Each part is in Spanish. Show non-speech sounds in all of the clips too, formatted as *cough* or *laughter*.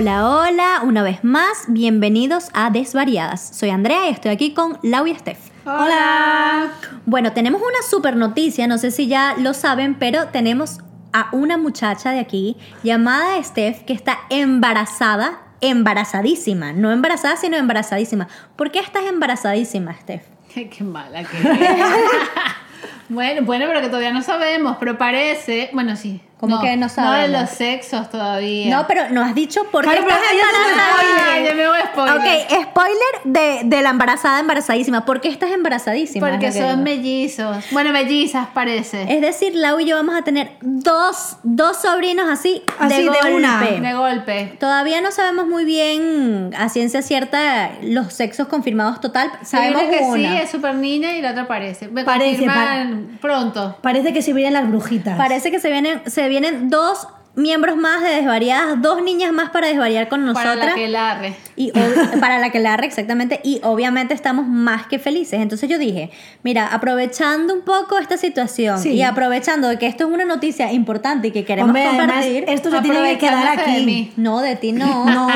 Hola, hola, una vez más, bienvenidos a Desvariadas. Soy Andrea y estoy aquí con Lau y Steph. Hola. Bueno, tenemos una super noticia, no sé si ya lo saben, pero tenemos a una muchacha de aquí llamada Steph que está embarazada, embarazadísima, no embarazada, sino embarazadísima. ¿Por qué estás embarazadísima, Steph? *laughs* Qué mala que *laughs* Bueno, bueno, pero que todavía no sabemos, pero parece, bueno, sí. ¿Cómo que no No sabemos? de los sexos todavía. No, pero no has dicho por qué estás embarazada. spoiler, ya me voy a spoiler. Ok, spoiler de, de la embarazada, embarazadísima. ¿Por qué estás embarazadísima? Porque son mellizos. Bueno, mellizas parece. Es decir, Lau y yo vamos a tener dos, dos sobrinos así, Así, de, de golpe. una. De golpe. Todavía no sabemos muy bien a ciencia cierta los sexos confirmados total. Sabemos una que una. sí es súper niña y la otra parece. Me Parece, confirman pronto. Parece que se vienen las brujitas. Parece que se vienen, se vienen dos miembros más de desvariadas, dos niñas más para desvariar con Para nosotras. la que larre. Y *laughs* para la que la exactamente. Y obviamente estamos más que felices. Entonces yo dije, mira, aprovechando un poco esta situación Sí. y aprovechando de que esto es una noticia importante y que queremos Hombre, además, compartir. esto se tiene que quedar de aquí. mí. No, de ti no. *laughs* No.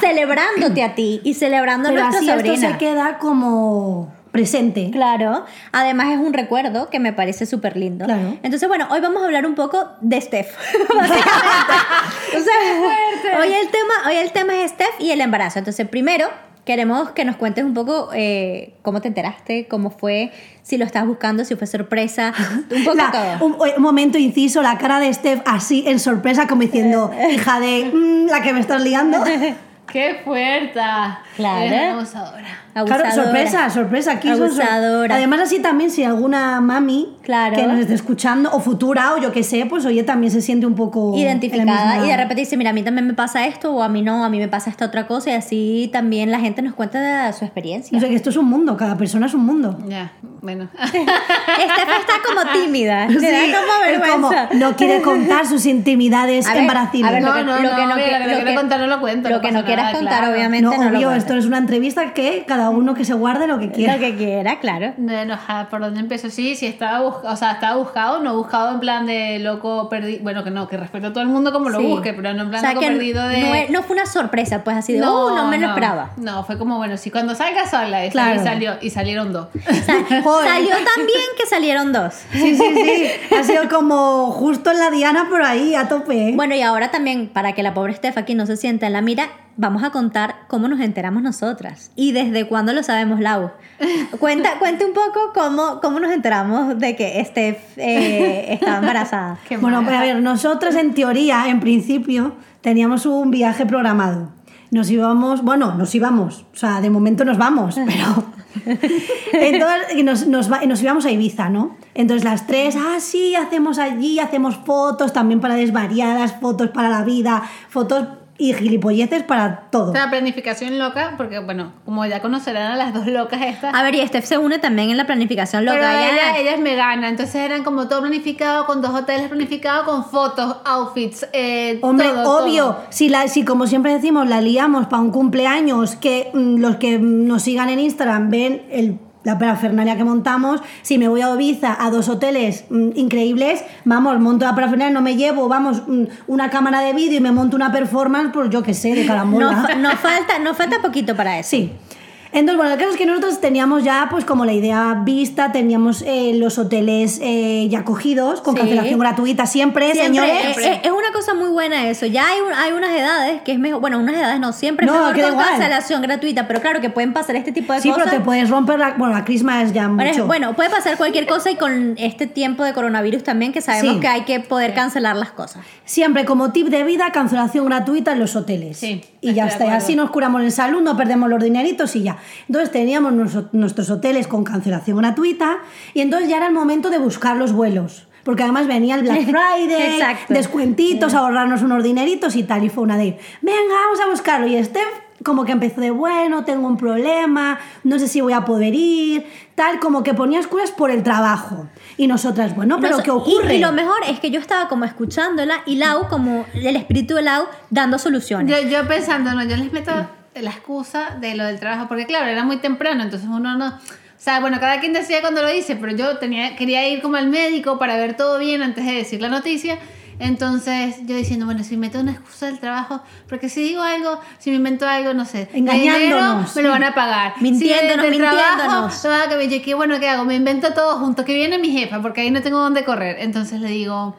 Celebrándote a ti y celebrando a Pero así esto se queda como presente. Claro. Además es un recuerdo que me parece súper lindo. Claro. Entonces, bueno, hoy vamos a hablar un poco de Steph. *laughs* *laughs* Entonces, hoy el tema, hoy el tema es Steph y el embarazo. Entonces, primero queremos que nos cuentes un poco eh, cómo te enteraste, cómo fue, si lo estás buscando, si fue sorpresa, un poco La- todo. un, un momento inciso, la cara de Steph así en sorpresa, como diciendo, *laughs* hija de "Mm, la que me estás liando. ¡Qué fuerte! Claro. Una abusadora. Claro, sorpresa, sorpresa. Aquí son. Además, así también, si alguna mami Claro. que nos esté escuchando, o futura, o yo que sé, pues oye, también se siente un poco. identificada misma- y de repente dice, mira, a mí también me pasa esto o a mí no, a mí me pasa esta otra cosa y así también la gente nos cuenta de su experiencia. O sea, que esto es un mundo, cada persona es un mundo. Ya, bueno. *laughs* Steph está como tímida, *laughs* Sí, da como no quiere contar sus intimidades *laughs* A ver, embaraciles. a ver, lo No, que no, lo que no, lo que no lo cuento, Lo no que no pasa quieras nada, contar, claro. obviamente no, no, lo obvio, cuentes. esto es una entrevista que cada uno que se guarde lo que quiera. Lo que quiera, claro. Bueno, ajá, ¿por dónde empezó? Sí, sí, estaba buscado, o sea, estaba buscado, no buscado en plan de loco perdido, bueno, que no, que respeto a todo el mundo como lo Sí. busque, pero no en plan O sea, loco perdido de... no, fue una sorpresa, pues así de, no, no me lo esperaba. No, fue como, bueno, si cuando salga, salga, y Claro. salió, y salieron dos. *laughs* O sea, *laughs* salió tan bien que salieron dos. Sí, sí, sí. Ha sido como justo en la diana por ahí, a tope. ¿eh? Bueno, y ahora también, para que la pobre Steph aquí no se sienta en la mira, vamos a contar cómo nos enteramos nosotras y desde cuándo lo sabemos, Lau. Cuenta, *laughs* cuenta un poco cómo, cómo nos enteramos de que Steph eh, estaba embarazada. *laughs* Qué Bueno, pues a ver, nosotros en teoría, en principio, teníamos un viaje programado. Nos íbamos, bueno, nos íbamos, o sea, de momento nos vamos, *laughs* pero... Entonces, nos, nos, nos íbamos a Ibiza, ¿no? Entonces las tres, ah, sí, hacemos allí, hacemos fotos también para desvariadas, fotos para la vida, fotos y gilipolleces para todo. Una planificación loca, porque bueno, como ya conocerán a las dos locas estas. A ver, y Steph se une también en la planificación loca. Pero ella- ella, ella es vegana, entonces eran como todo planificado, con dos hoteles planificados, con fotos, outfits, eh, Hombre, todo, obvio, todo. Si, la, si como siempre decimos, la liamos para un cumpleaños, que mm, los que nos sigan en Instagram ven el- la parafernalia que montamos, si me voy a Ibiza a dos hoteles mm, increíbles, vamos, monto la parafernalia, no me llevo, vamos, mm, una cámara de vídeo y me monto una performance, pues yo qué sé, de no, carambola. fa- no falta, no falta poquito para eso. Sí. Entonces, bueno, el caso es que nosotros teníamos ya, pues como la idea vista, teníamos eh, los hoteles eh, ya cogidos, con Sí. cancelación gratuita siempre, Siempre, señores. es, es- es una cosa muy buena eso. Ya hay, un- hay unas edades que es mejor, bueno, unas edades no, siempre es No, mejor que da con igual. cancelación gratuita, pero claro que pueden pasar este tipo de Sí, cosas. pero te puedes romper la. Bueno, la crisma es ya Bueno, es- mucho. Bueno, puede pasar cualquier cosa y con este tiempo de coronavirus también que sabemos Sí. que hay que poder cancelar las cosas. Siempre como tip de vida, cancelación gratuita en los hoteles. Sí, Y ya está. Así nos curamos en salud, no perdemos los dineritos y ya. Entonces teníamos nuestro- nuestros hoteles con cancelación gratuita y entonces ya era el momento de buscar los vuelos. Porque además venía el Black *laughs* Friday, descuentitos, ahorrarnos unos dineritos y tal. Y fue una de, venga, vamos a buscarlo. Y Steph como que empezó de, bueno, tengo un problema, no sé si voy a poder ir, tal, como que ponía excusas por el trabajo. Y nosotras, bueno, pero No, ¿qué y- ocurre? Y, lo mejor es que yo estaba como escuchándola y Lau, como el espíritu de Lau, dando soluciones. Yo, yo pensando, no, yo les meto la excusa de lo del trabajo, porque claro, era muy temprano, entonces uno no... O sea, bueno, cada quien decía cuando lo dice, pero yo tenía, quería ir como al médico para ver todo bien antes de decir la noticia. Entonces yo diciendo, bueno, si meto una excusa del trabajo, porque si digo algo, si me invento algo, no sé, Engañándonos, dinero, me lo van a pagar. Mintiéndonos, si del trabajo, mintiéndonos. me. Yo, ¿qué, bueno, ¿qué hago? Me invento todo junto, que viene mi jefa, porque ahí no tengo dónde correr. Entonces le digo,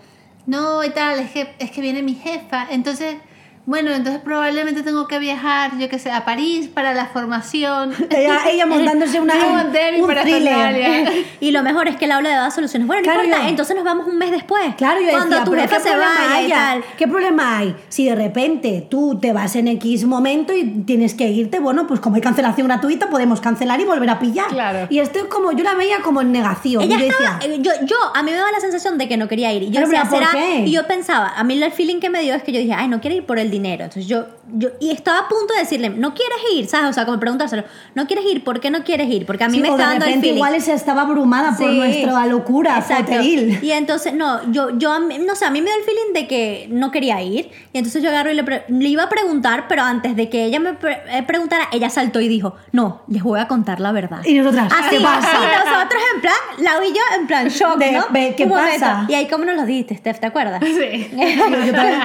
no, y tal, es que, es que viene mi jefa. Entonces, bueno, entonces probablemente tengo que viajar, yo qué sé, a París para la formación. Ella, ella montándose una, *laughs* mi un thriller. parafernalia. *laughs* Y lo mejor es que Laura le da soluciones. Bueno, no Claro, importa, yo- entonces nos vamos un mes después. Claro, yo Cuando decía, tu pero jefa ¿qué se vaya y tal. ¿Qué problema hay? Si de repente tú te vas en X momento y tienes que irte, bueno, pues como hay cancelación gratuita, podemos cancelar y volver a pillar. Claro. Y esto es como, yo la veía como en negación. Ella yo estaba, decía, eh, yo, yo, a mí me daba la sensación de que no quería ir. Y yo Pero, decía, pero, ¿por ¿será? qué? Y yo pensaba, a mí el feeling que me dio es que yo dije, ay, no quiere ir por el dinero. Entonces yo, yo, y estaba a punto de decirle, no quieres ir, ¿sabes? O sea, como preguntárselo, no quieres ir, ¿por qué no quieres ir? Porque a mí sí, me o está de dando el repente feeling. igual se estaba abrumada por nuestra locura Exacto. foteril. Y entonces, no, yo, yo, a mí- no sé, a mí me dio el feeling de que no quería ir. Y entonces yo agarro y le, iba a preguntar, pero antes de que ella me pre- eh, preguntara, ella saltó y dijo, no, les voy a contar la verdad. Y nosotras, Así, ¿qué pasa? y nosotros en plan, Lau y yo en plan shock, De, ¿no? ¿qué Un momento. pasa? Y ahí cómo nos lo dijiste, Steph, ¿te acuerdas? Sí. *laughs* Yo, también,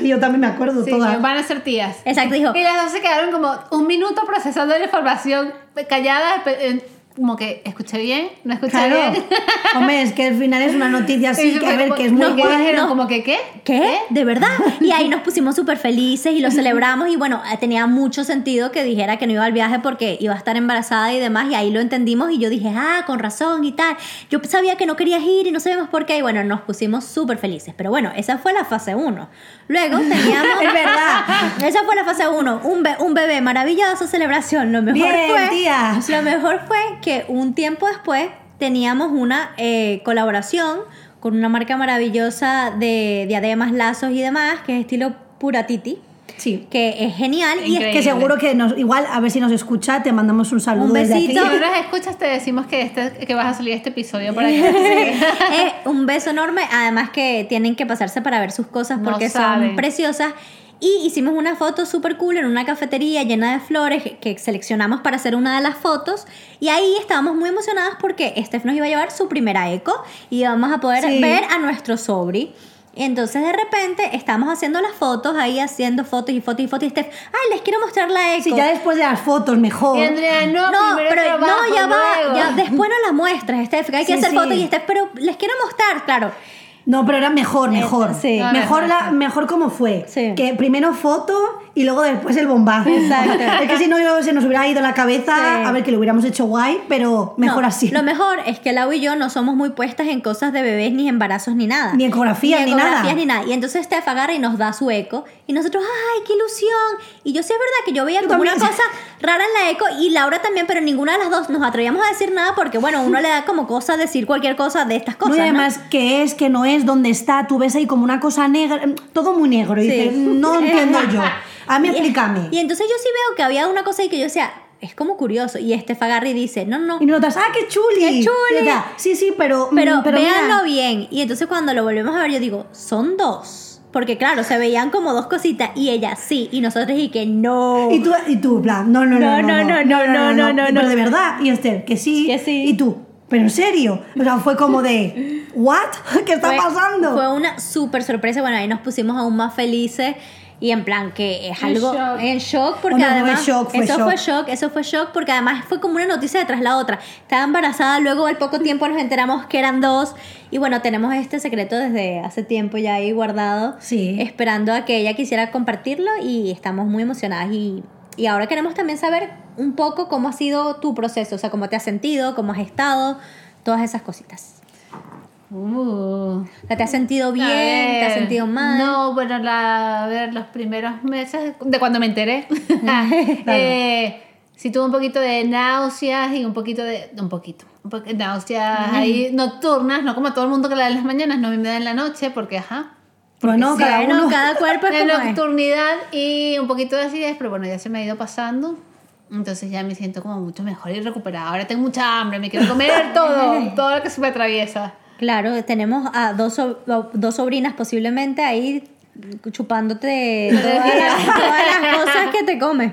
y *laughs* yo también me acuerdo Sí, toda. van a ser tías. Exacto, dijo, Y las dos se quedaron como un minuto procesando la información, calladas, como que, ¿escuché bien? ¿No escuché Claro. bien? *laughs* Hombre, es que al final es una noticia así, *laughs* que a ver, que es muy no, guay. no. como que, ¿qué? ¿Qué? ¿De verdad? Y ahí nos pusimos súper felices y lo *laughs* celebramos y bueno, eh, tenía mucho sentido que dijera que no iba al viaje porque iba a estar embarazada y demás y ahí lo entendimos y yo dije, ah, con razón y tal. Yo sabía que no querías ir y no sabíamos por qué y bueno, nos pusimos súper felices. Pero bueno, esa fue la fase 1. Luego teníamos... Es verdad. Esa fue la fase 1. Un, be- un bebé, maravillosa celebración. Lo mejor Bien, fue... tía. Lo mejor fue que un tiempo después teníamos una eh, colaboración con una marca maravillosa de diademas, lazos y demás, que es estilo Pura Titi, Sí. que es genial. Y es Increíble. Que seguro que nos, igual, a ver si nos escucha, te mandamos un saludo Un besito. Si no nos *laughs* escuchas, te decimos que, este, que vas a salir este episodio para que es un beso enorme. Además que tienen que pasarse para ver sus cosas No porque son saben. preciosas. Y hicimos una foto súper cool en una cafetería llena de flores que seleccionamos para hacer una de las fotos. Y ahí estábamos muy emocionadas porque Steph nos iba a llevar su primera eco y íbamos a poder Sí. ver a nuestro sobri. Y entonces de repente estamos haciendo las fotos, ahí haciendo fotos y fotos y fotos y Steph, ay, les quiero mostrar la eco. Sí, ya después de las fotos, mejor. Y Andrea, no, No, pero trabajo, no, ya va, luego. ya después no las muestras, Steph, que hay que Sí, hacer sí. fotos y Steph, pero les quiero mostrar, claro. No, pero era mejor, mejor. sí. Mejor, mejor, la, mejor. mejor como fue. Sí. Que primero foto y luego después el bombazo. Exacto. *laughs* es que si no se nos hubiera ido la cabeza, Sí. a ver que lo hubiéramos hecho guay, pero mejor No, así. Lo mejor es que Lau y yo no somos muy puestas en cosas de bebés, ni embarazos, ni nada. Ni ecografías, ni ecografías, nada. ni nada. Y entonces Steph agarra y nos da su eco. Y nosotros, ¡ay, qué ilusión! Y yo sí es verdad que yo veía Yo como una también. cosa rara en la eco y Laura también, pero ninguna de las dos nos atrevíamos a decir nada porque, bueno, uno le da como cosa decir cualquier cosa de estas No, cosas. y ¿no? además, qué es, qué no es, dónde está, tú ves ahí como una cosa negra, todo muy negro. Y Sí. dices, no entiendo yo. *laughs* A mí Y- explícame. Y entonces yo sí veo que había una cosa ahí que yo decía, es como curioso. Y este Fagarri dice, no, no, Y notas, ¡ah, qué chuli! ¡Qué chuli! Y Sí, sí, pero. mm, Pero, pero mira, véanlo bien. Y entonces cuando lo volvemos a ver, yo digo, son dos. Porque claro, se veían como dos cositas. Y ella sí. Y nosotros y que no. Y tú, y tú, plan, no, no, no, No, no, no, no, no, no, no, Pero no. de verdad, y Esther, que sí. Que sí. Y tú, pero en serio. O sea, fue como de, ¿what? ¿Qué está Fue- pasando? Fue una súper sorpresa. Bueno, ahí nos pusimos aún más felices. Y en plan que es En algo shock. en shock porque Oh, no, fue además shock, fue eso shock. fue shock, eso fue shock porque además fue como una noticia detrás la otra. Estaba embarazada, luego al poco tiempo nos enteramos que eran dos y bueno, tenemos este secreto desde hace tiempo ya ahí guardado, Sí. esperando a que ella quisiera compartirlo y estamos muy emocionadas y y ahora queremos también saber un poco cómo ha sido tu proceso, o sea, cómo te has sentido, cómo has estado, todas esas cositas. Uh. ¿Te has sentido bien? ¿Te has sentido mal? No, bueno, la, a ver, los primeros meses de cuando me enteré. *laughs* eh, sí tuve un poquito de náuseas y un poquito de... Un poquito. Un poco, náuseas ahí *laughs* nocturnas, no como todo el mundo que la da en las mañanas, no me da en la noche porque, ajá. bueno, cada uno. *laughs* cada cuerpo es como es. nocturnidad y un poquito de acidez, pero bueno, ya se me ha ido pasando. Entonces ya me siento como mucho mejor y recuperada. Ahora tengo mucha hambre, me quiero comer todo, todo lo que se me atraviesa. Claro, tenemos a dos, so- dos sobrinas posiblemente ahí chupándote *laughs* todas las, todas las cosas que te comes.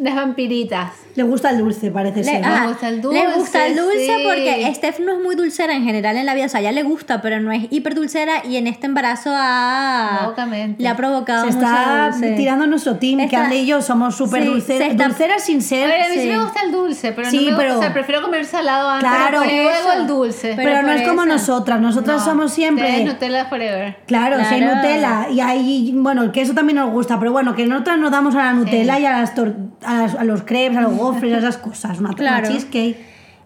Las vampiritas. Le gusta el dulce, parece Le, ser. ¿no? ajá, gusta el le dulce, gusta el dulce sí. porque Steph no es muy dulcera en general en la vida. O sea, a ella le gusta, pero no es hiper dulcera y en este embarazo ha, le ha provocado Se está dulce. tirando nuestro team, que Está- Ande y yo somos súper Sí, dulceras, dulceras sin A ser. ver, a mí sí Sí. me gusta el dulce, pero Sí, no me gusta, pero- o sea, prefiero comer salado antes Claro. y luego el dulce. pero, pero no es como eso. nosotras, nosotras No, somos siempre... Nutella forever. Claro, si hay Claro. Nutella y hay, bueno, el queso también nos gusta, pero bueno, que nosotras nos damos a la Nutella y a, las tor- a, las- a los crepes, a los gofres, a esas cosas, una, una Claro. cheesecake.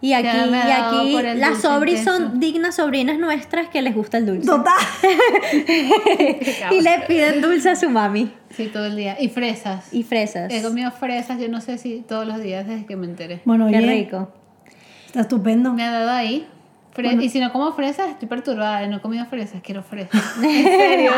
Y aquí, y aquí las sobris son dignas sobrinas nuestras que les gusta el dulce. Total. *laughs* *laughs* y le piden dulce a su mami. Sí, todo el día. Y fresas. Y fresas. He comido fresas, yo no sé si todos los días desde que me enteré. Bueno, Qué oye, rico. está estupendo. Me ha dado ahí. Fre- Y si no como fresas, estoy perturbada. No he comido fresas, quiero fresas. *laughs* En serio.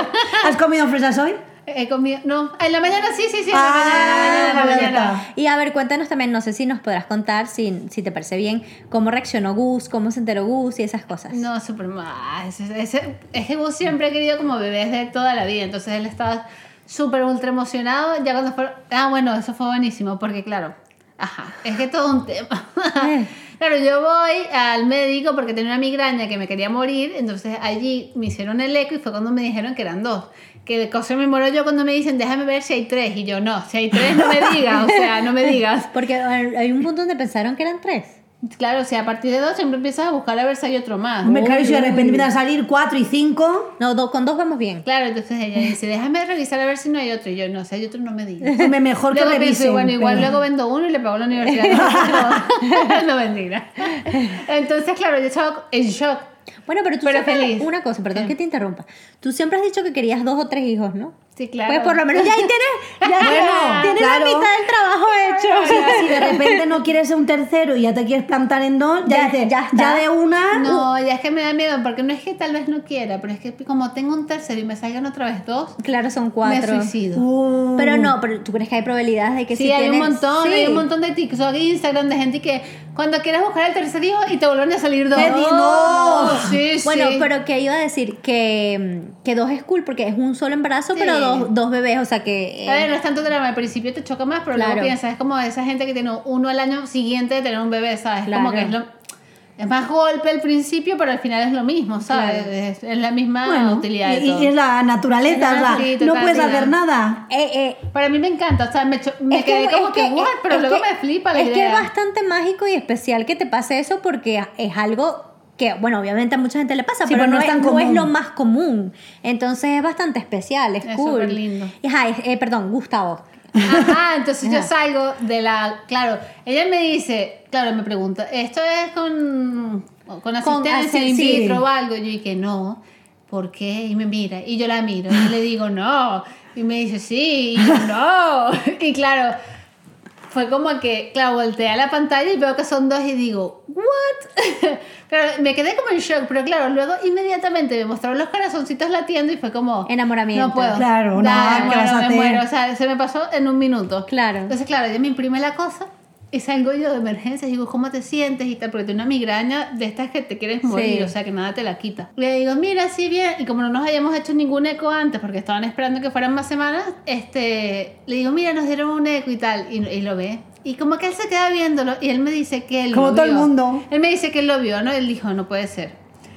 ¿Has comido fresas hoy? He comido. No, en la mañana sí, sí, sí. En la Ah, mañana, en la mañana, en la mañana. Y a ver, cuéntanos también, no sé si nos podrás contar, si, si te parece bien, cómo reaccionó Gus, cómo se enteró Gus y esas cosas. No, súper mal. Es, es- es que Gus siempre ha querido como bebés de toda la vida. Entonces él estaba súper ultra emocionado. Ya cuando fue. Ah, bueno, eso fue buenísimo. Porque, claro. Ajá. Es que todo un tema. *laughs* claro, yo voy al médico porque tenía una migraña que me quería morir. Entonces allí me hicieron el eco y fue cuando me dijeron que eran dos. Que de cosa me muero yo cuando me dicen, déjame ver si hay tres. Y yo, no, si hay tres, no me digas. O sea, no me digas. *laughs* Porque hay un punto donde pensaron que eran tres. Claro, o sea, a partir de dos siempre empiezas a buscar a ver si hay otro más. Hombre, claro, y si de repente empiezan a salir cuatro y cinco, No, do- con dos vamos bien. Claro, entonces ella dice, déjame revisar a ver si no hay otro. Y yo, no, si hay otro no me digas. hombre, mejor que Luego pienso, revisen. bueno, igual pero- luego vendo uno y le pago a la universidad. *laughs* no, *laughs* no mentira. Entonces, claro, yo estaba en shock. Bueno, pero tú Pero siempre- feliz. una cosa, perdón ¿Qué? que te interrumpa. Tú siempre has dicho que querías dos o tres hijos, ¿no? Sí, claro. Pues por lo menos ya ahí tienes, ya *laughs* Bueno, tienes claro. la mitad del trabajo hecho. O sea, si de repente no quieres ser un tercero y ya te quieres plantar en dos, ya, Ya- ya de una. No, ya es que me da miedo, porque no es que tal vez no quiera, pero es que como tengo un tercero y me salgan otra vez dos, Claro, son me cuatro. suicido. Uh, Pero no, pero tú crees que hay probabilidades de que Sí, si hay un tienes- montón, Sí. hay un montón de TikTok e Instagram de gente que cuando quieres buscar el tercer hijo y te vuelven a salir dos. ¿Qué di- no? Sí, Bueno, sí. pero que iba a decir que, que dos es cool porque es un solo embarazo, Sí. pero dos, dos bebés, o sea que... eh, A ver, no es tanto drama, al principio te choca más, pero Claro. luego piensas, es como esa gente que tiene uno al año siguiente de tener un bebé, ¿sabes? Claro. Como que es lo... Es más golpe al principio, pero al final es lo mismo, ¿sabes? Claro. Es, es la misma bueno, utilidad de y, todo. y es la naturaleza, Es la- no puedes hacer nada. eh, eh, Para mí me encanta, o sea, me, me quedé que- como es que, what, pero es luego que- me flipa la es idea. que es bastante mágico y especial que te pase eso porque es algo que, bueno, obviamente a mucha gente le pasa, Sí, pero no no, es tan no es lo más común. Entonces es bastante especial, es, Es cool. súper lindo. Y, ajá, eh, perdón, Gustavo. Ajá, entonces yo salgo de la. Claro, ella me dice, claro, me pregunta, ¿esto es con, con asistencia in vitro o algo? Yo dije, no, ¿por qué? Y me mira, y yo la miro, y le digo, no, y me dice, sí, y yo, no, *laughs* y claro. Fue como que, claro, volteé a la pantalla y veo que son dos y digo, ¿what? *laughs* claro, me quedé como en shock, pero claro, luego inmediatamente me mostraron los corazoncitos latiendo y fue como... Enamoramiento. No puedo. Claro, no, Da, ¿qué me muero, me muero. O sea, se me pasó en un minuto. Claro. Entonces, claro, yo me imprime la cosa y salgo yo de emergencia y digo, ¿cómo te sientes? Y tal, porque tengo una migraña de estas que te quieres morir, Sí. o sea, que nada te la quita. Le digo, mira, sí, bien. Y como no nos habíamos hecho ningún eco antes, porque estaban esperando que fueran más semanas, este, le digo, mira, nos dieron un eco y tal. Y, y lo ve. Y como que él se queda viéndolo y él me dice que él Como lo todo el mundo. Él me dice que él lo vio, ¿no? Él dijo, no puede ser.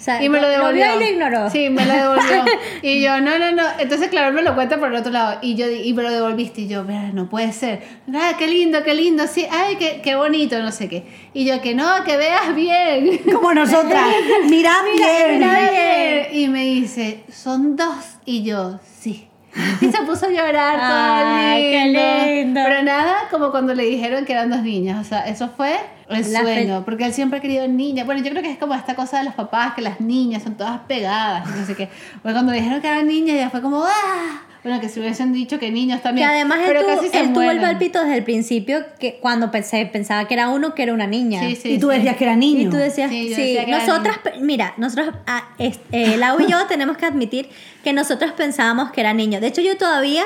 Sea, Y me lo devolvió. vio y lo ignoró. Sí, me lo devolvió. *laughs* y yo, no, no, no. Entonces, claro, él me lo cuenta por el otro lado. Y yo, y me lo devolviste. Y yo, "Mira, no puede ser. Ah, qué lindo, qué lindo. Sí, ay, qué, qué bonito, no sé qué. Y yo, que no, que veas bien. *laughs* Como nosotras. *laughs* Mirad bien. Mira bien. Y me dice, son dos. Y yo, sí. *laughs* Y se puso a llorar todo Ay, qué lindo. lindo. Pero nada, como cuando le dijeron que eran dos niñas. O sea, eso fue el La sueño. Porque él siempre ha querido niñas. Bueno, yo creo que es como esta cosa de los papás, que las niñas son todas pegadas. No sé qué. Cuando le dijeron que eran niñas, ya fue como, ¡ah! Bueno, que si hubiesen dicho que niños Que también. además él, pero tuvo, casi se él tuvo el palpito desde el principio que cuando pensé, pensaba que era uno que era una niña. Sí, sí, y tú sí. decías que era niño. Y tú decías, Sí, que nosotras, mira, nosotros, ah, es- eh, Lau y yo *laughs* tenemos que admitir que nosotros pensábamos que era niño. De hecho, yo todavía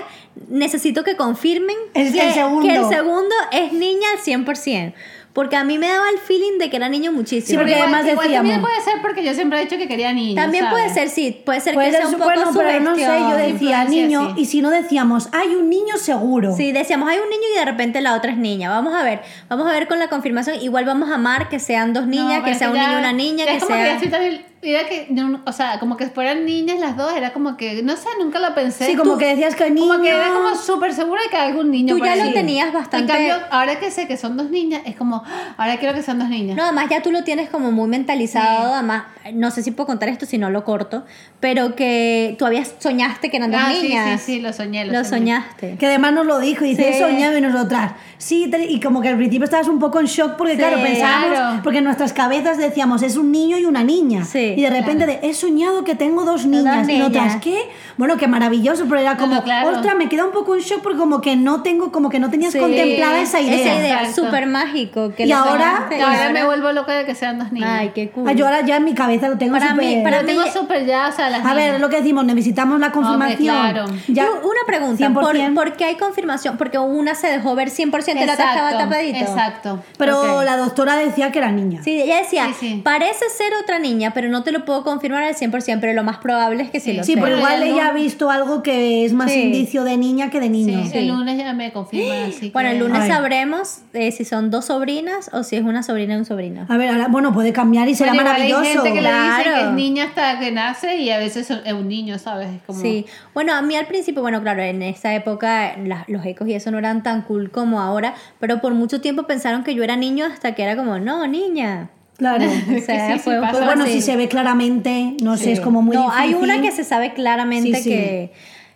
necesito que confirmen El- que, el segundo. que el segundo es niña al 100%. Porque a mí me daba el feeling de que era niño Sí, muchísimo. porque Igual- además igual decíamos- También puede ser porque yo siempre he dicho que quería niños. También ¿sabes? puede ser, sí, puede ser Puede que ser sea un poco bueno, pero no sé, yo decía niño, sí. y si no decíamos, hay un niño seguro. Sí, decíamos, hay un niño y de repente la otra es niña. Vamos a ver, vamos a ver con la confirmación. Igual vamos a amar que sean dos niñas, que sea un niño y una niña, que es como sea... que ya estoy mira que, yo- o sea, como que fueran niñas las dos, era como que, no sé, nunca lo pensé. Sí, como Tú- que decías que niño. Como que era como súper segura de que algún niño Tú por ya ahí. lo tenías bastante- En cambio, ahora que sé que son dos niñas, es como, "Ah, ahora quiero que sean dos niñas. No, además ya tú lo tienes como muy mentalizado, además, no sé si puedo contar esto si no lo corto, pero que tú habías soñaste que eran dos Ah, sí, niñas. sí, sí, lo soñé, lo Lo soñé. soñaste. Que además nos lo dijo, y dice, Sí. he soñado y nosotras. Sí, te- y como que al principio estabas un poco en shock porque, Sí, claro, pensábamos, claro. porque en nuestras cabezas decíamos, es un niño y una niña. Sí, y de repente, de, he soñado que tengo dos Dos niñas. Y niñas. ¿qué? Bueno, qué maravilloso, pero era como, no, claro. ostras, me queda un poco en shock porque como que no tengo, como que no tenías Sí, contemplada esa idea. Esa idea, Exacto. súper mágico. Que Y ahora- Y ahora me vuelvo loca de que sean dos niñas. Ay, qué cool. Ay, yo ahora ya en mi cabeza lo tengo Para mí- súper- para mí- tengo súper ya, o sea, las A ver, niñas. lo que decimos, necesitamos la confirmación. claro. Ya, una pregunta, ¿por, 100%. por qué hay confirmación? Porque una se dejó ver 100% y la otra estaba tapadito. Exacto. Pero la doctora decía que era niña. Sí, ella decía, Sí, sí. parece ser otra niña, pero no te lo puedo confirmar al 100%, pero lo más probable es que sí, Sí. lo Sí, sea. pero igual ella no- ha visto algo que es más Sí. indicio de niña que de niño. Sí, el lunes ya me confirman, así Bueno, que- el lunes Ay. sabremos eh, si son dos sobrinas o si es una sobrina y un sobrino. A ver, ahora, bueno, puede cambiar y será Bueno, maravilloso. Hay gente que le dice Claro. que es niña hasta que nace y a veces es un niño, ¿sabes? Es como... Sí, bueno, a mí al principio, bueno, claro, en esa época la- los ecos y eso no eran tan cool como ahora, pero por mucho tiempo pensaron que yo era niño hasta que era como, no, niña. Claro. *laughs* O sea, sí, sí fue un pasa. poco bueno, si se ve claramente, no sé, es como muy no, difícil. hay una que se sabe claramente Sí, sí. Que,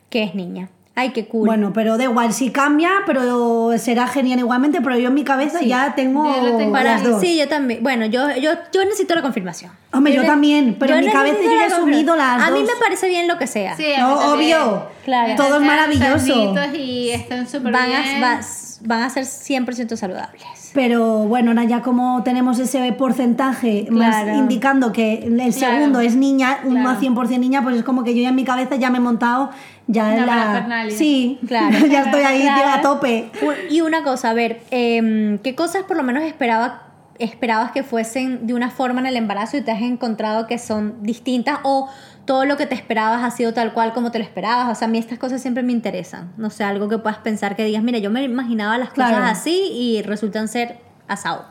que es niña. Ay, qué cool. Bueno, pero da igual, si cambia, pero será genial igualmente, pero yo en mi cabeza ya tengo, yo lo tengo. Para las mí, dos. sí, yo también. Bueno, yo, yo, yo necesito la confirmación. Hombre, yo también, pero en mi cabeza yo ya he asumido las A mí dos. me parece bien lo que sea. Sí, a mí No, obvio. Claro. Todo es maravilloso. Y están súper Van bien. a, van a ser 100% saludables. Pero bueno, ahora ya como tenemos ese porcentaje más indicando que el Claro. segundo es niña, uno Claro. a 100% niña, pues es como que yo ya en mi cabeza ya me he montado ya Una en la... Sí, Claro. *laughs* ya estoy ahí tío, a tope. Y una cosa, a ver, em, ¿qué cosas por lo menos esperaba, esperabas que fuesen de una forma en el embarazo y te has encontrado que son distintas o todo lo que te esperabas ha sido tal cual como te lo esperabas? O sea, a mí estas cosas siempre me interesan. No sé, algo que puedas pensar que digas, mira, yo me imaginaba las Claro. cosas así y resultan ser asado.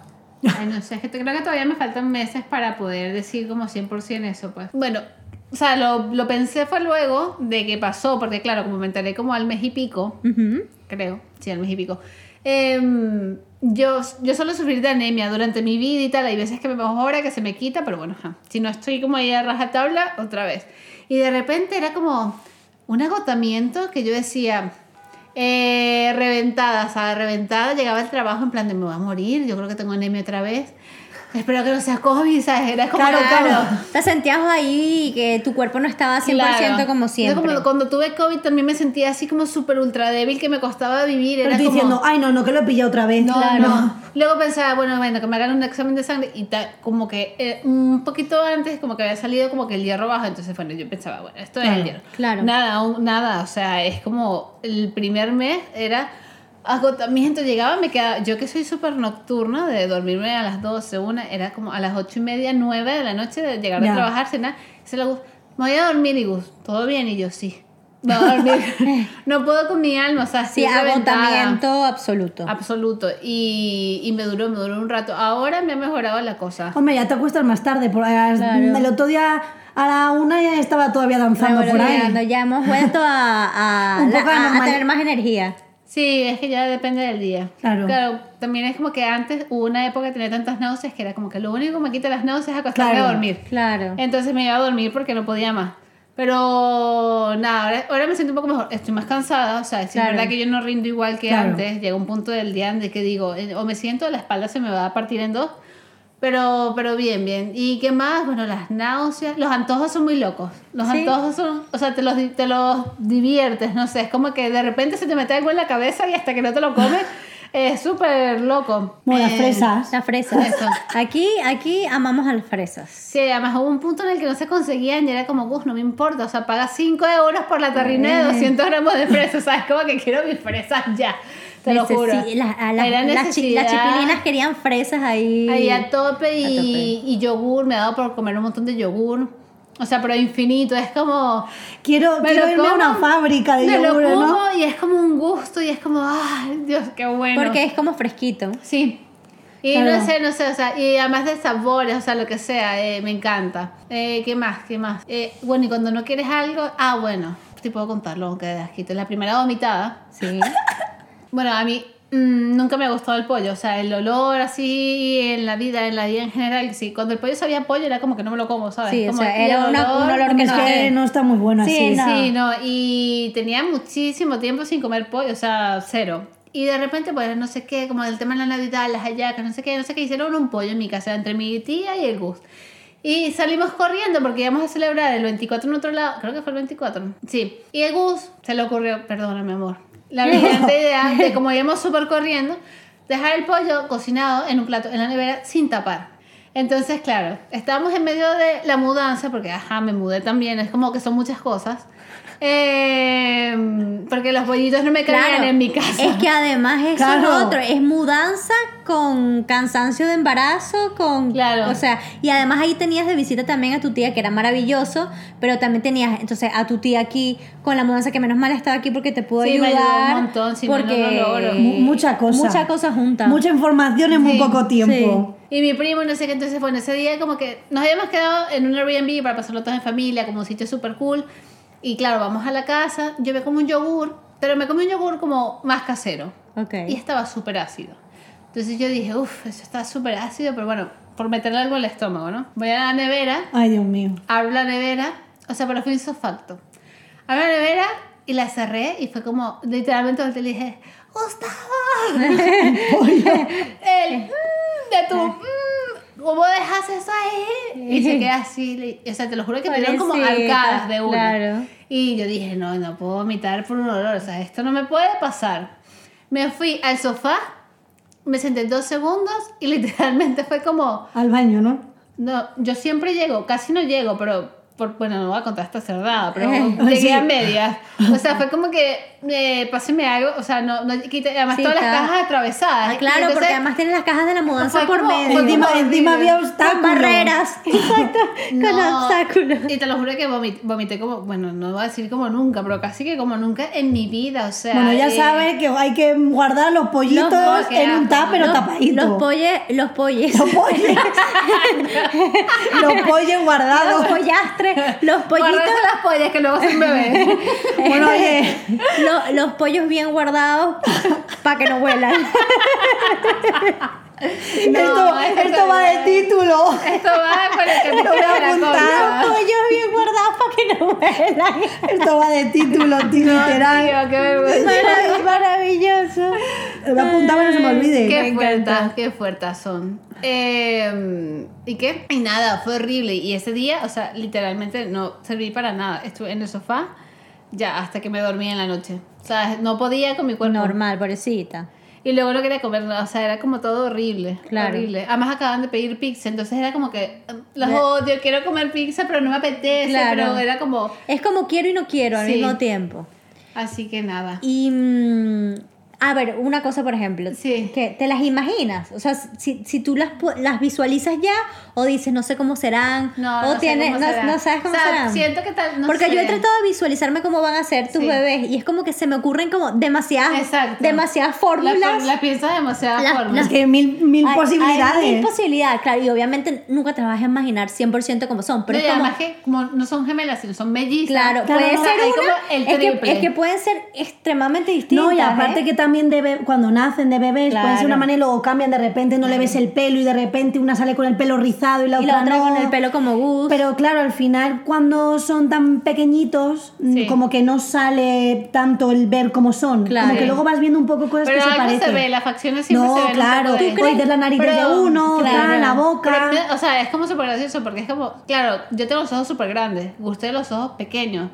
Ay, no sé, es que creo que todavía me faltan meses para poder decir como 100% eso, pues. Bueno, o sea, lo, lo pensé fue luego de que pasó, porque claro, como me enteré como al mes y pico, creo, sí, al mes y pico. em, yo, yo suelo sufrir de anemia durante mi vida y tal. Hay veces que me mejora, que se me quita, pero bueno, si no estoy como ahí a rajatabla, otra vez. Y de repente era como un agotamiento que yo decía, eh, reventada, o sea, reventada. Llegaba al trabajo en plan de me voy a morir, yo creo que tengo anemia otra vez. Espero que no sea COVID, ¿sabes? Era como Claro, claro. Te sentías ahí que tu cuerpo no estaba 100% Claro. como Yo siempre. como cuando tuve COVID también me sentía así como súper ultra débil, que me costaba vivir. Pero Era estoy como... diciendo, ay no, no, que lo he pillado otra vez. No, Claro. no. Luego pensaba, bueno, bueno, que me hagan un examen de sangre y tal, como que eh, un poquito antes como que había salido como que el hierro bajo, entonces bueno, yo pensaba, bueno, esto es el hierro. claro. Nada, aún nada, o sea, es como el primer mes era agotamiento, llegaba, me quedaba, yo que soy súper nocturna, de dormirme a las 12, una, era como a las 8 y media, 9 de la noche, de llegar Ya. a trabajar, cenar, se la me voy a dormir y Gus, todo bien, y yo sí. Dormir. *laughs* no puedo con mi alma, o sea, Sí, reventada. agotamiento absoluto. Absoluto. Y, y me duró, me duró un rato. Ahora me ha mejorado la cosa. Hombre, ya te acuestas más tarde. Por, Claro. El otro día a la una ya estaba todavía danzando por ahí. ya hemos vuelto a, a, *laughs* la- a- a tener más energía. Sí, es que ya depende del día. Claro. también es como que antes hubo una época que tenía tantas náuseas que era como que lo único que me quita las náuseas es acostarme Claro. a dormir. Claro. Entonces me iba a dormir porque no podía más. Pero nada, ahora, ahora me siento un poco mejor. Estoy más cansada, o sea, es Claro. verdad que yo no rindo igual que Claro. antes. Llega un punto del día en el que digo, eh, o me siento, la espalda se me va a partir en dos. Pero, pero bien, bien. ¿Y qué más? Bueno, las náuseas. Los antojos son muy locos. Los Sí. antojos son, o sea, te los, di- te los diviertes, no sé. Es como que de repente se te mete algo en la cabeza y hasta que no te lo comes, *laughs* es súper loco. Como las Eh, fresas. Las fresas. Eso. Aquí, aquí amamos a las fresas. Sí, además hubo un punto en el que no se conseguían y era como, Gus, no me importa, o sea, paga 5 euros por la tarrina de 200 gramos de fresas, ¿sabes? Como que quiero mis fresas ya. Te lo juro. las- a las- chi- las chipilinas querían fresas ahí. Ahí a tope y, A tope. y yogur, me ha dado por comer un montón de yogur. O sea, pero infinito, es como... Quiero, quiero irme a una como, fábrica de me lo yogur, ¿no? como y es como un gusto y es como, ay, Dios, qué bueno. Porque es como fresquito. Sí. Y Claro. no sé, no sé, o sea, y además de sabores, o sea, lo que sea, eh, me encanta. Eh, ¿Qué más? ¿Qué más? Eh, bueno, y cuando no quieres algo, ah, bueno, te puedo contarlo, aunque de asquito. La primera vomitada, Sí. *laughs* bueno, a mí mm, nunca me ha gustado el pollo, o sea, el olor así en la vida, en la vida en general, sí, cuando el pollo sabía pollo era como que no me lo como, ¿sabes? Sí, o sea, era un olor que Es no- que no está muy bueno Sí, así. no. Sí, no, y tenía muchísimo tiempo sin comer pollo, o sea, cero. Y de repente, pues, no sé qué, como el tema de la Navidad, las hallacas, no sé qué, no sé qué, hicieron un pollo en mi casa entre mi tía y el Gus. Y salimos corriendo porque íbamos a celebrar el 24 en otro lado, creo que fue el 24. Sí. Y el Gus se le ocurrió, perdóname, amor, la brillante *laughs* idea de como íbamos súper corriendo, dejar el pollo cocinado en un plato en la nevera sin tapar. Entonces, claro, estábamos en medio de la mudanza, porque, ajá, me mudé también, es como que son muchas cosas. Eh, porque los pollitos no me caían Claro, en mi casa. Es que además eso Claro. es otro, es mudanza con cansancio de embarazo, con Claro. o sea, y además ahí tenías de visita también a tu tía que era maravilloso, pero también tenías entonces a tu tía aquí con la mudanza que menos mal estaba aquí porque te pudo Sí, me ayudar, ayudó un montón, si no, no porque lo logro. Mu- mucha cosa. mucha cosa junta. Mucha información en muy Sí, poco tiempo. Y mi primo, no sé qué, entonces, bueno, ese día como que nos habíamos quedado en un Airbnb para pasarlo todos en familia, como un sitio súper cool. Y claro, vamos a la casa, yo me como un yogur, pero me comí un yogur como más casero. Ok. Y estaba súper ácido. Entonces yo dije, uff, eso está súper ácido, pero bueno, por meterle algo al estómago, ¿no? Voy a la nevera, Ay, Dios mío. abro la nevera, o sea, pero fue insofacto. Abro la nevera y la cerré y fue como, literalmente volteé y le dije, Gustavo, *laughs* el mm, de tu, mm, ¿cómo dejas eso ahí? Y se queda así, o sea, te lo juro que me dieron como arcadas de una. claro. Y yo dije, no, no puedo vomitar por un olor, o sea, esto no me puede pasar. Me fui al sofá, me senté dos segundos y *laughs* literalmente fue como, Al baño, ¿no? no, yo siempre llego, casi no llego, pero por, bueno, no voy a contar esta cerrada, pero *laughs* Sí. llegué a medias. O sea, fue como que eh, páseme algo, o sea, no, no además Sí, todas las está. cajas atravesadas. Ah, claro, entonces- porque además tienes las cajas de la mudanza por medio. Encima, encima había con obstáculos. barreras. *laughs* Exacto, *laughs* con No, obstáculos. Y te lo juro que vomit- vomité como, bueno, no voy a decir como nunca, pero casi que como nunca en mi vida, o sea. Bueno, ya eh, sabes que hay que guardar los pollitos Los- en un tap, pero los, tapadito. Los polles, los polles. Los pollos. los pollos *laughs* Los guardados. pollastres, los pollitos, Guardarse las pollas que luego son bebés. Bueno, oye, lo- los pollos bien guardados para que no huelan. esto, es esto va de título. Esto va con el que Lo voy a apuntar. Los pollos bien guardados para que no huelan. Esto va de título, tío, literal. Tío, qué vergüenza. *laughs* Maravilloso. Lo voy a apuntar para que no se me olvide. Qué Me fuertes, encanta. qué fuertes son. Eh, ¿Y qué? Y nada, fue horrible. Y ese día, o sea, literalmente no serví para nada. Estuve en el sofá ya hasta que me dormí en la noche. O sea, no podía con mi cuerpo. Normal, pobrecita. Y luego no quería comer, o sea, era como todo horrible. Claro. Horrible. Además acaban de pedir pizza, entonces era como que los odio, quiero comer pizza, pero no me apetece, Claro. pero era como... Es como quiero y no quiero al Sí. mismo tiempo. Así que nada. Y. a ver, una cosa, por ejemplo. Sí. Que te las imaginas. O sea, si, si tú las, las visualizas ya o dices, no sé cómo serán. No, o no, sé tienes, cómo no, será. no sabes cómo O sea, serán. siento que tal, no Porque yo he sé. tratado de visualizarme cómo van a ser tus Sí. bebés y es como que se me ocurren como demasiadas, Exacto. demasiadas La, fórmulas. la piensas demasiadas La- formas. Es que mil, mil Hay- hay posibilidades. mil posibilidades, claro. Y obviamente nunca te vas a imaginar 100% cómo son. Pero No, es como, además que como no son gemelas, sino son mellizas. Claro, Claro, puede no, ser hay una. como el es, que, es que pueden ser extremadamente distintas. No, y aparte ¿eh? que también de be- cuando nacen de bebés pueden ser Claro. una manera, luego cambian de repente, no le ves el pelo y de repente una sale con el pelo rizado y la Y otra la otra no. con el pelo como Gus. Pero claro, al final cuando son tan pequeñitos, mm, Sí. como que no sale tanto el ver cómo son. Claro. Como que luego vas viendo un poco cosas Pero que se parecen. se ve, las facciones siempre no, se ven un claro, poco de- tú crees la nariz Pero- de uno, claro. tal, la boca. Pero, o sea, es como súper gracioso porque es como, claro, yo tengo los ojos súper grandes, Gusté los ojos pequeños.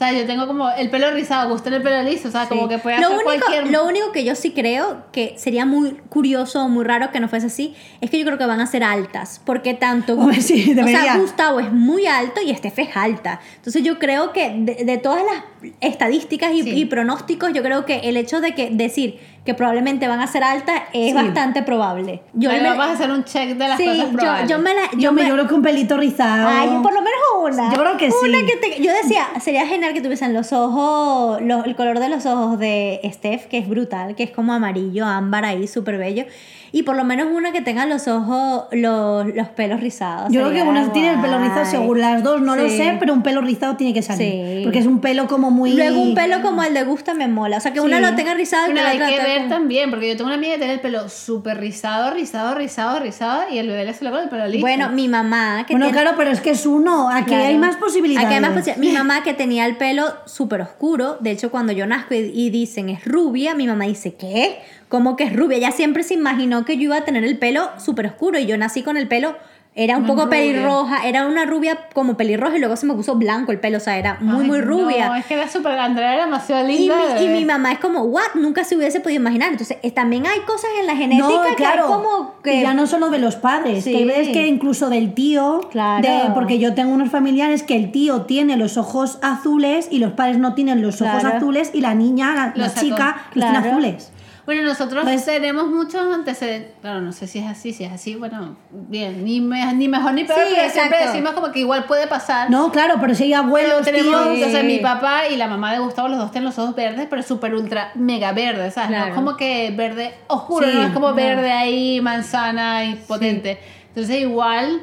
O sea, yo tengo como el pelo rizado, Gusté el pelo liso, o sea, como que puede lo hacer único, cualquier... Lo único que yo sí creo que sería muy curioso o muy raro que no fuese así es que yo creo que van a ser altas. Porque tanto. *laughs* Hombre, sí, o sea. Gustavo es muy alto y Steph es alta. Entonces yo creo que de, de todas las estadísticas y, Sí. y pronósticos, yo creo que el hecho de que decir que probablemente van a ser altas, es bastante probable. Yo me- vamos a hacer un check de las sí, cosas yo, probables. yo me la... Yo, Yo me, yo creo que un pelito rizado. Ay, por lo menos una. Yo creo que Una sí. que te- yo decía, sería genial que tuviesen los ojos, lo- el color de los ojos de Steph, que es brutal, que es como amarillo, ámbar ahí, súper bello. Y por lo menos una que tenga los ojos, los, los pelos rizados. Yo creo que una tiene el pelo rizado seguro, las dos no lo sé, pero un pelo rizado tiene que salir. Sí. Porque es un pelo como muy... Luego un pelo como el de Gusta me mola. O sea, que una lo tenga rizado y la hay que ver como- también, porque yo tengo una amiga que tiene el pelo súper rizado, rizado, rizado, rizado, y el bebé le sale con el pelo liso. Bueno, mi mamá que Bueno, tiene- claro, pero es que es uno. Aquí Claro. hay más posibilidades. Aquí hay más posi- *laughs* Mi mamá que tenía el pelo súper oscuro, de hecho cuando yo nazco y, y dicen es rubia, mi mamá dice, ¿qué? ¿Cómo que es rubia? Ella siempre se imaginó que yo iba a tener el pelo súper oscuro y yo nací con el pelo, era un Muy poco rubia. pelirroja, era una rubia como pelirroja y luego se me puso blanco el pelo, o sea, era muy, Ay, muy No, rubia. es que era súper, Andrea era demasiado Y linda. mi, y mi mamá es como, what? Nunca se hubiese podido imaginar. Entonces, eh, también hay cosas en la genética No, que claro. hay como que... Y ya no solo de los padres, Sí. que veces que incluso del tío, Claro. de- porque yo tengo unos familiares que el tío tiene los ojos azules y los padres no tienen los ojos Claro. azules y la niña, la, la chica, los tiene azules. Bueno, nosotros ¿Ves? tenemos muchos antecedentes. Claro, no sé si es así, si es así, bueno, bien, ni, me- ni mejor ni peor, Sí, pero siempre exacto. decimos como que igual puede pasar. No, claro, pero si hay Pero abuelos, tenemos, tíos... o sea, mi papá y la mamá de Gustavo, los dos tienen los ojos verdes, pero súper ultra mega verdes, ¿sabes? No Claro. es como que verde oscuro, Sí, no es como no. verde ahí, manzana y potente. Entonces igual...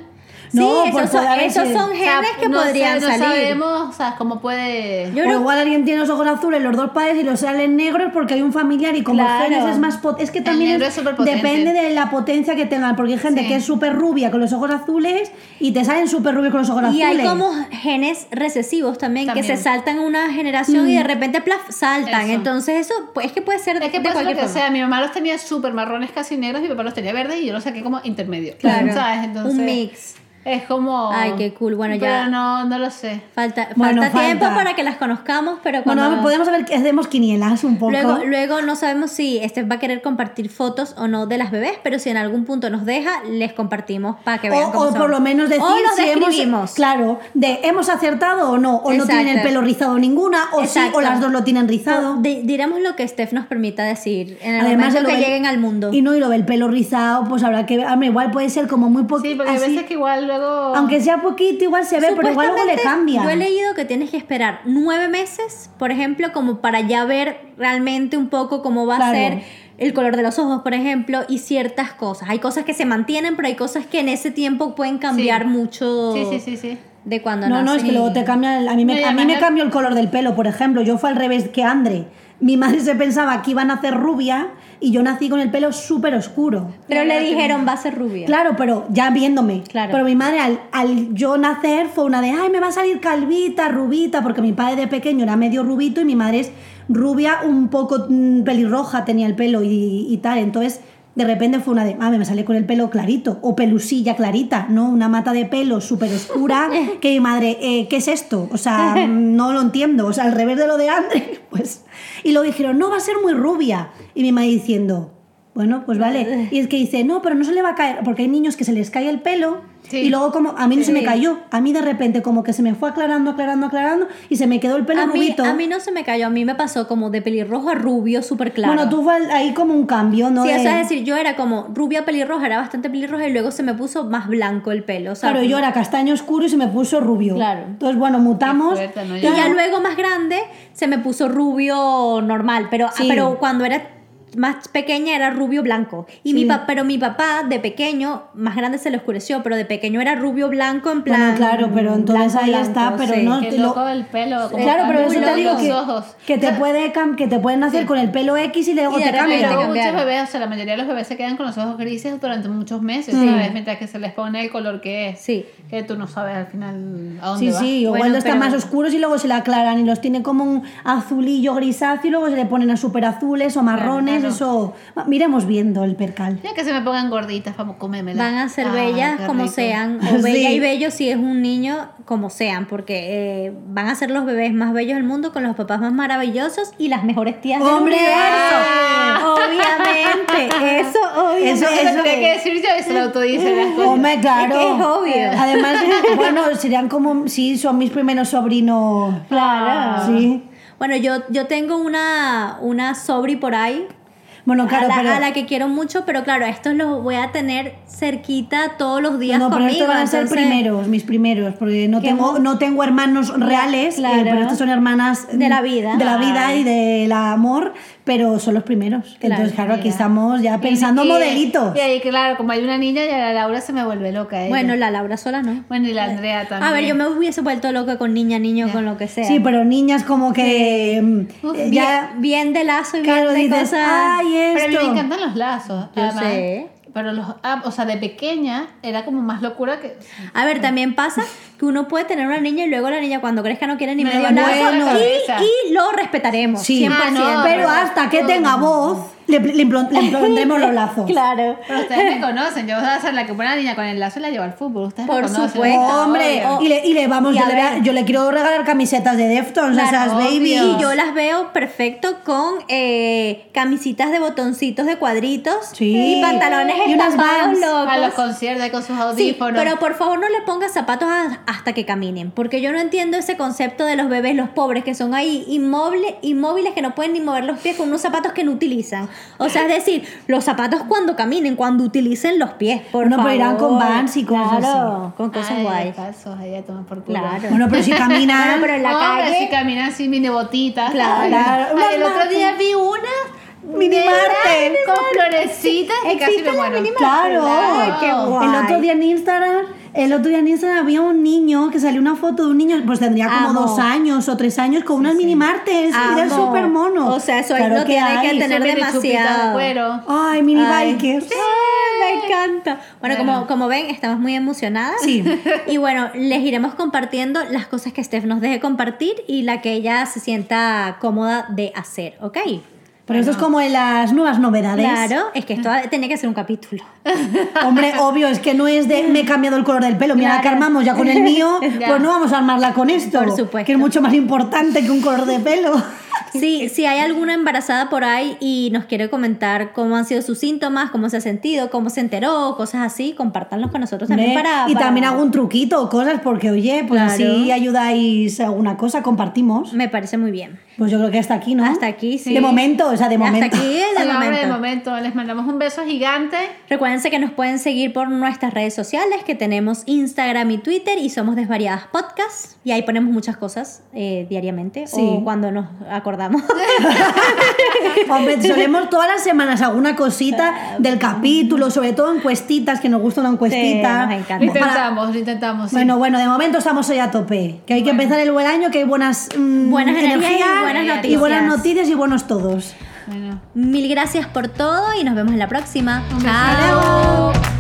Sí, No, esos, por son, poder esos son o sea, genes que no sé, podrían no salir. sabemos, o sea, cómo puede... Yo o creo- igual alguien tiene los ojos azules, los dos padres y los salen negros porque hay un familiar y como Claro. genes es más pot- es que también es- depende de la potencia que tengan, porque hay gente Sí. que es súper rubia con los ojos azules y te salen súper rubios con los ojos Y azules. hay como genes recesivos también, que se saltan una generación y de repente plaf, saltan. Eso. Entonces eso pues, es que puede ser Es que de cualquier que forma. sea, mi mamá los tenía súper marrones casi negros, mi papá los tenía verdes y yo los saqué como intermedio. Claro. ¿Sabes? Entonces, Un mix. Es como... Ay, qué cool. Bueno, pero ya- no, no lo sé. Falta, Bueno, falta tiempo falta. para que las conozcamos, pero cuando... Bueno, podemos ver que hacemos quinielas un poco. Luego, luego no sabemos si este va a querer compartir fotos o no de las bebés, pero si en algún punto nos deja, les compartimos para que vean o, cómo o son. por lo menos decir o los si hemos, claro, de hemos acertado o no, o no tienen el pelo rizado ninguna, o sí, o las dos lo tienen rizado. Di- diremos lo que Steph nos permita decir en el Además momento de lo que lleguen al mundo. Y no, y lo del pelo rizado, pues habrá que ver. Hombre, igual puede ser como muy Sí, poquito. porque hay veces que igual luego... Aunque sea poquito, igual se ve, pero igual luego le cambia. Yo he leído que tienes que esperar nueve meses, por ejemplo, como para ya ver realmente un poco cómo va Claro. a ser el color de los ojos, por ejemplo, y ciertas cosas. Hay cosas que se mantienen, pero hay cosas que en ese tiempo pueden cambiar Sí. mucho Sí, sí, sí, sí. de cuando No, no, es nacen que luego te cambia. el- A mí, me, No, a mí me cambió el color del pelo, por ejemplo. Yo fue al revés que Andre. Mi madre se pensaba que iba a nacer rubia y yo nací con el pelo súper oscuro. Pero le dijeron, va a ser rubia. Claro, pero ya viéndome. Claro. Pero mi madre, al, al yo nacer, fue una de, ay, me va a salir calvita, rubita, porque mi padre de pequeño era medio rubito y mi madre es rubia, un poco mm, pelirroja tenía el pelo y, y tal. Entonces, de repente fue una de, mami, me sale con el pelo clarito, o pelusilla clarita, ¿no? Una mata de pelo súper oscura, *laughs* que mi madre, eh, ¿qué es esto? O sea, *laughs* no lo entiendo. O sea, al revés de lo de Andre, *laughs* pues. Y luego dijeron, no, va a ser muy rubia. Y mi madre diciendo, bueno, pues vale. Y es que dice, no, pero no se le va a caer, porque hay niños que se les cae el pelo Sí. y luego como, a mí no se me cayó, a mí de repente como que se me fue aclarando, aclarando, aclarando y se me quedó el pelo A mí, rubito. a mí no se me cayó, a mí me pasó como de pelirrojo a rubio súper claro. Bueno, tú fue ahí como un cambio, ¿no? Sí, De- eso es decir, yo era como rubia pelirroja, era bastante pelirroja y luego se me puso más blanco el pelo. Claro, yo era castaño oscuro y se me puso rubio. Claro. Entonces, bueno, mutamos. Fuerte, ¿no? Y Ya. luego más grande se me puso rubio normal, pero, Sí. pero cuando era más pequeña era rubio blanco. Y mi Sí. pa- pero mi papá de pequeño, más grande se le oscureció, pero de pequeño era rubio blanco en plan. Bueno, claro, pero entonces blanco, ahí blanco, está, pero sí. no- Qué te lo- loco el pelo. como Claro, pero eso te digo que, ojos. que te *laughs* puede que te pueden hacer con el pelo X y luego Y te repente cambia. Pero cambiar. muchos bebés, o sea, la mayoría de los bebés se quedan con los ojos grises durante muchos meses, ¿sabes? Mientras que se les pone el color que es. Sí. Que tú no sabes al final a dónde Sí, va. sí, igual Bueno, están más oscuros y luego se le aclaran y los tiene como un azulillo grisáceo y luego se le ponen a súper azules o marrones, claro. Eso... Miremos viendo el percal. Ya que se me pongan gorditas para comérmela. Van a ser Ah, bellas como rico. sean, o *laughs* bella Sí. y bello si es un niño, como sean, porque eh, van a ser los bebés más bellos del mundo con los papás más maravillosos y las mejores tías del ¡Hombre! universo. Obviamente, eso obviamente. Eso- Eso tenía que decir yo se lo autodice las cosas. Hombre, claro. Es que es obvio. Además, *laughs* bueno, serían como, sí, son mis primeros sobrinos. Claro. Sí. Bueno, yo, yo tengo una, una sobri por ahí. Bueno, claro, a, la, pero- a la que quiero mucho, pero claro, estos los voy a tener cerquita todos los días No, pero conmigo. estos van a ser entonces- primeros, mis primeros, porque no tengo, no tengo hermanos reales, eh, Claro. pero estos son hermanas De la vida. de la vida Ay. y del amor, pero son los primeros. Claro, Entonces, claro, aquí estamos ya pensando Y- y- modelitos. Y ahí, claro, como hay una niña, ya la Laura se me vuelve loca. ella. Bueno, la Laura sola no. Bueno, y la Andrea también. A ver, yo me hubiese vuelto loca con niña, niño, con lo que sea. Sí, pero niñas como que mm, Uf, eh, bien, ya bien de lazo y claro bien de dices, cosas. ay, Pero a mí esto. me encantan los lazos. Yo además. sé. Pero los, ah, o sea, de pequeña era como más locura que. A ver, también pasa que uno puede tener una niña y luego la niña cuando crezca no quiere ni Me medio cabeza. y, y lo respetaremos. Sí, 100%. Ah, no, pero pero- hasta que tenga voz le, le, impl- le impondremos los lazos. *laughs* Claro. Pero ustedes me conocen. Yo voy a ser la que pone a la niña con el lazo y la lleva al fútbol. Ustedes Por me conocen. supuesto. Hombre, obvio. y le, y le vamos, Y yo a le, a- yo le quiero regalar camisetas de Deftones Claro, esas babies. Y yo las veo perfecto con eh, camisitas de botoncitos de cuadritos Sí. y pantalones Y unas estampados Vans. locos. A los conciertos con sus Sí, audífonos. pero por favor no le pongas zapatos a- hasta que caminen, porque yo no entiendo ese concepto de los bebés, los pobres, que son ahí inmóviles, inmóviles que no pueden ni mover los pies con unos zapatos que no utilizan. O sea, es decir, los zapatos cuando caminen, cuando utilicen los pies, por Bueno, favor. pero irán con Vans y cosas Claro, así. con cosas Ay, guays. ahí por culo. Claro. Bueno, pero si *laughs* caminan. Bueno, pero en la Hombre, calle- si caminan así, mini botitas. Claro. Claro, ay, el otro día vi una Mini Martens. con florecitas y casi ¿Existen me muero. mini Claro, Ay, qué guay. el otro día en Instagram, el otro día en Instagram había un niño que salió una foto de un niño, pues tendría como Amo. dos años o tres años con unas mini martes y era Amo. súper mono. O sea, eso ahí Claro no tiene hay. que tener demasiado. de cuero. Ay, mini Ay. bikers. Ay, me encanta. Bueno, Bueno. Como, como ven, estamos muy emocionadas. Sí. *laughs* Y bueno, les iremos compartiendo las cosas que Steph nos deje compartir y la que ella se sienta cómoda de hacer, ¿ok? Pero esto es como en las nuevas novedades. Claro, es que esto *laughs* tenía que ser un capítulo. Hombre, obvio, es que no es de me he cambiado el color del pelo. Mira, la que Claro. armamos ya con el *laughs* mío, Ya. pues no vamos a armarla con esto. Por supuesto. Que es mucho más importante que un color de pelo. *laughs* Sí, *laughs* si hay alguna embarazada por ahí y nos quiere comentar cómo han sido sus síntomas, cómo se ha sentido, cómo se enteró, cosas así, compártanlos con nosotros también para... y para- también algún truquito o cosas, porque oye, pues Claro. así ayudáis a alguna cosa, compartimos. Me parece muy bien. Pues yo creo que hasta aquí, ¿no? Hasta aquí, sí. De momento, o sea, de Hasta momento. aquí, de Sí, hombre, momento. de momento. Les mandamos un beso gigante. Recuérdense que nos pueden seguir por nuestras redes sociales, que tenemos Instagram y Twitter y somos Desvariadas Podcast. Y ahí ponemos muchas cosas eh, diariamente Sí. o cuando nos acordamos. *laughs* Hombre, solemos todas las semanas alguna cosita del capítulo, sobre todo encuestitas, que nos gusta una encuestita. Sí, nos encanta. Lo Para- intentamos, lo intentamos. sí. Bueno, bueno, de momento estamos hoy a tope. Que hay que empezar el buen año, que hay buenas, mm, Buenas energías y buenas y noticias. buenas noticias y buenos todos. Bueno. Mil gracias por todo y nos vemos en la próxima. Un. Chao.